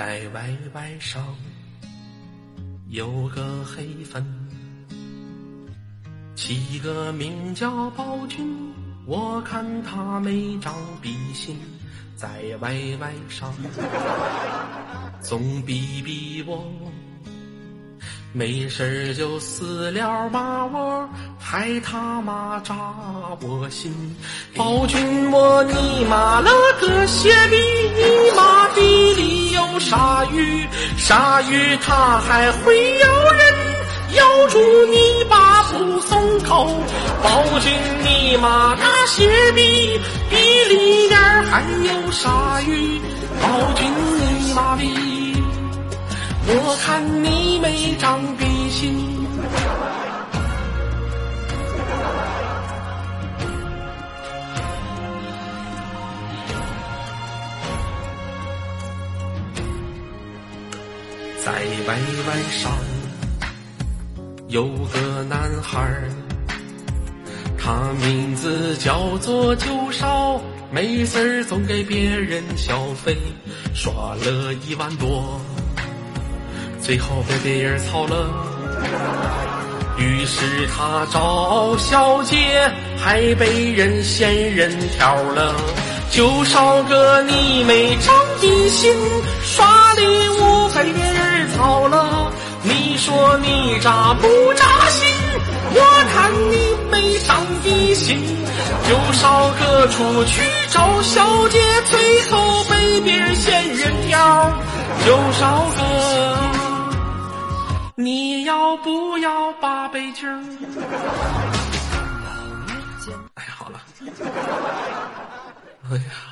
在歪歪上有个黑粉，起个名叫宝君，我看他没长逼心，在歪歪上总逼逼我。没事就私聊骂我，还他妈扎我心。宝君我你妈了个血逼，你妈，鲨鱼它还会咬人，咬住你把不松口。宝君你妈那血逼，逼里面还有鲨鱼，宝君你妈逼。我看你没长鼻心，在歪歪上有个男孩他名字叫做九少，没事儿总给别人消费，刷了一万多。最后被别人操了，于是他找小姐，还被人仙人条了。就少个你没长记性，刷礼物被别人操了。你说你扎不扎心？我看你没长记性。就少个出去找小姐，最后被别人嫌人条。就少个。你要不要八杯酒？哎，好了，哎呀。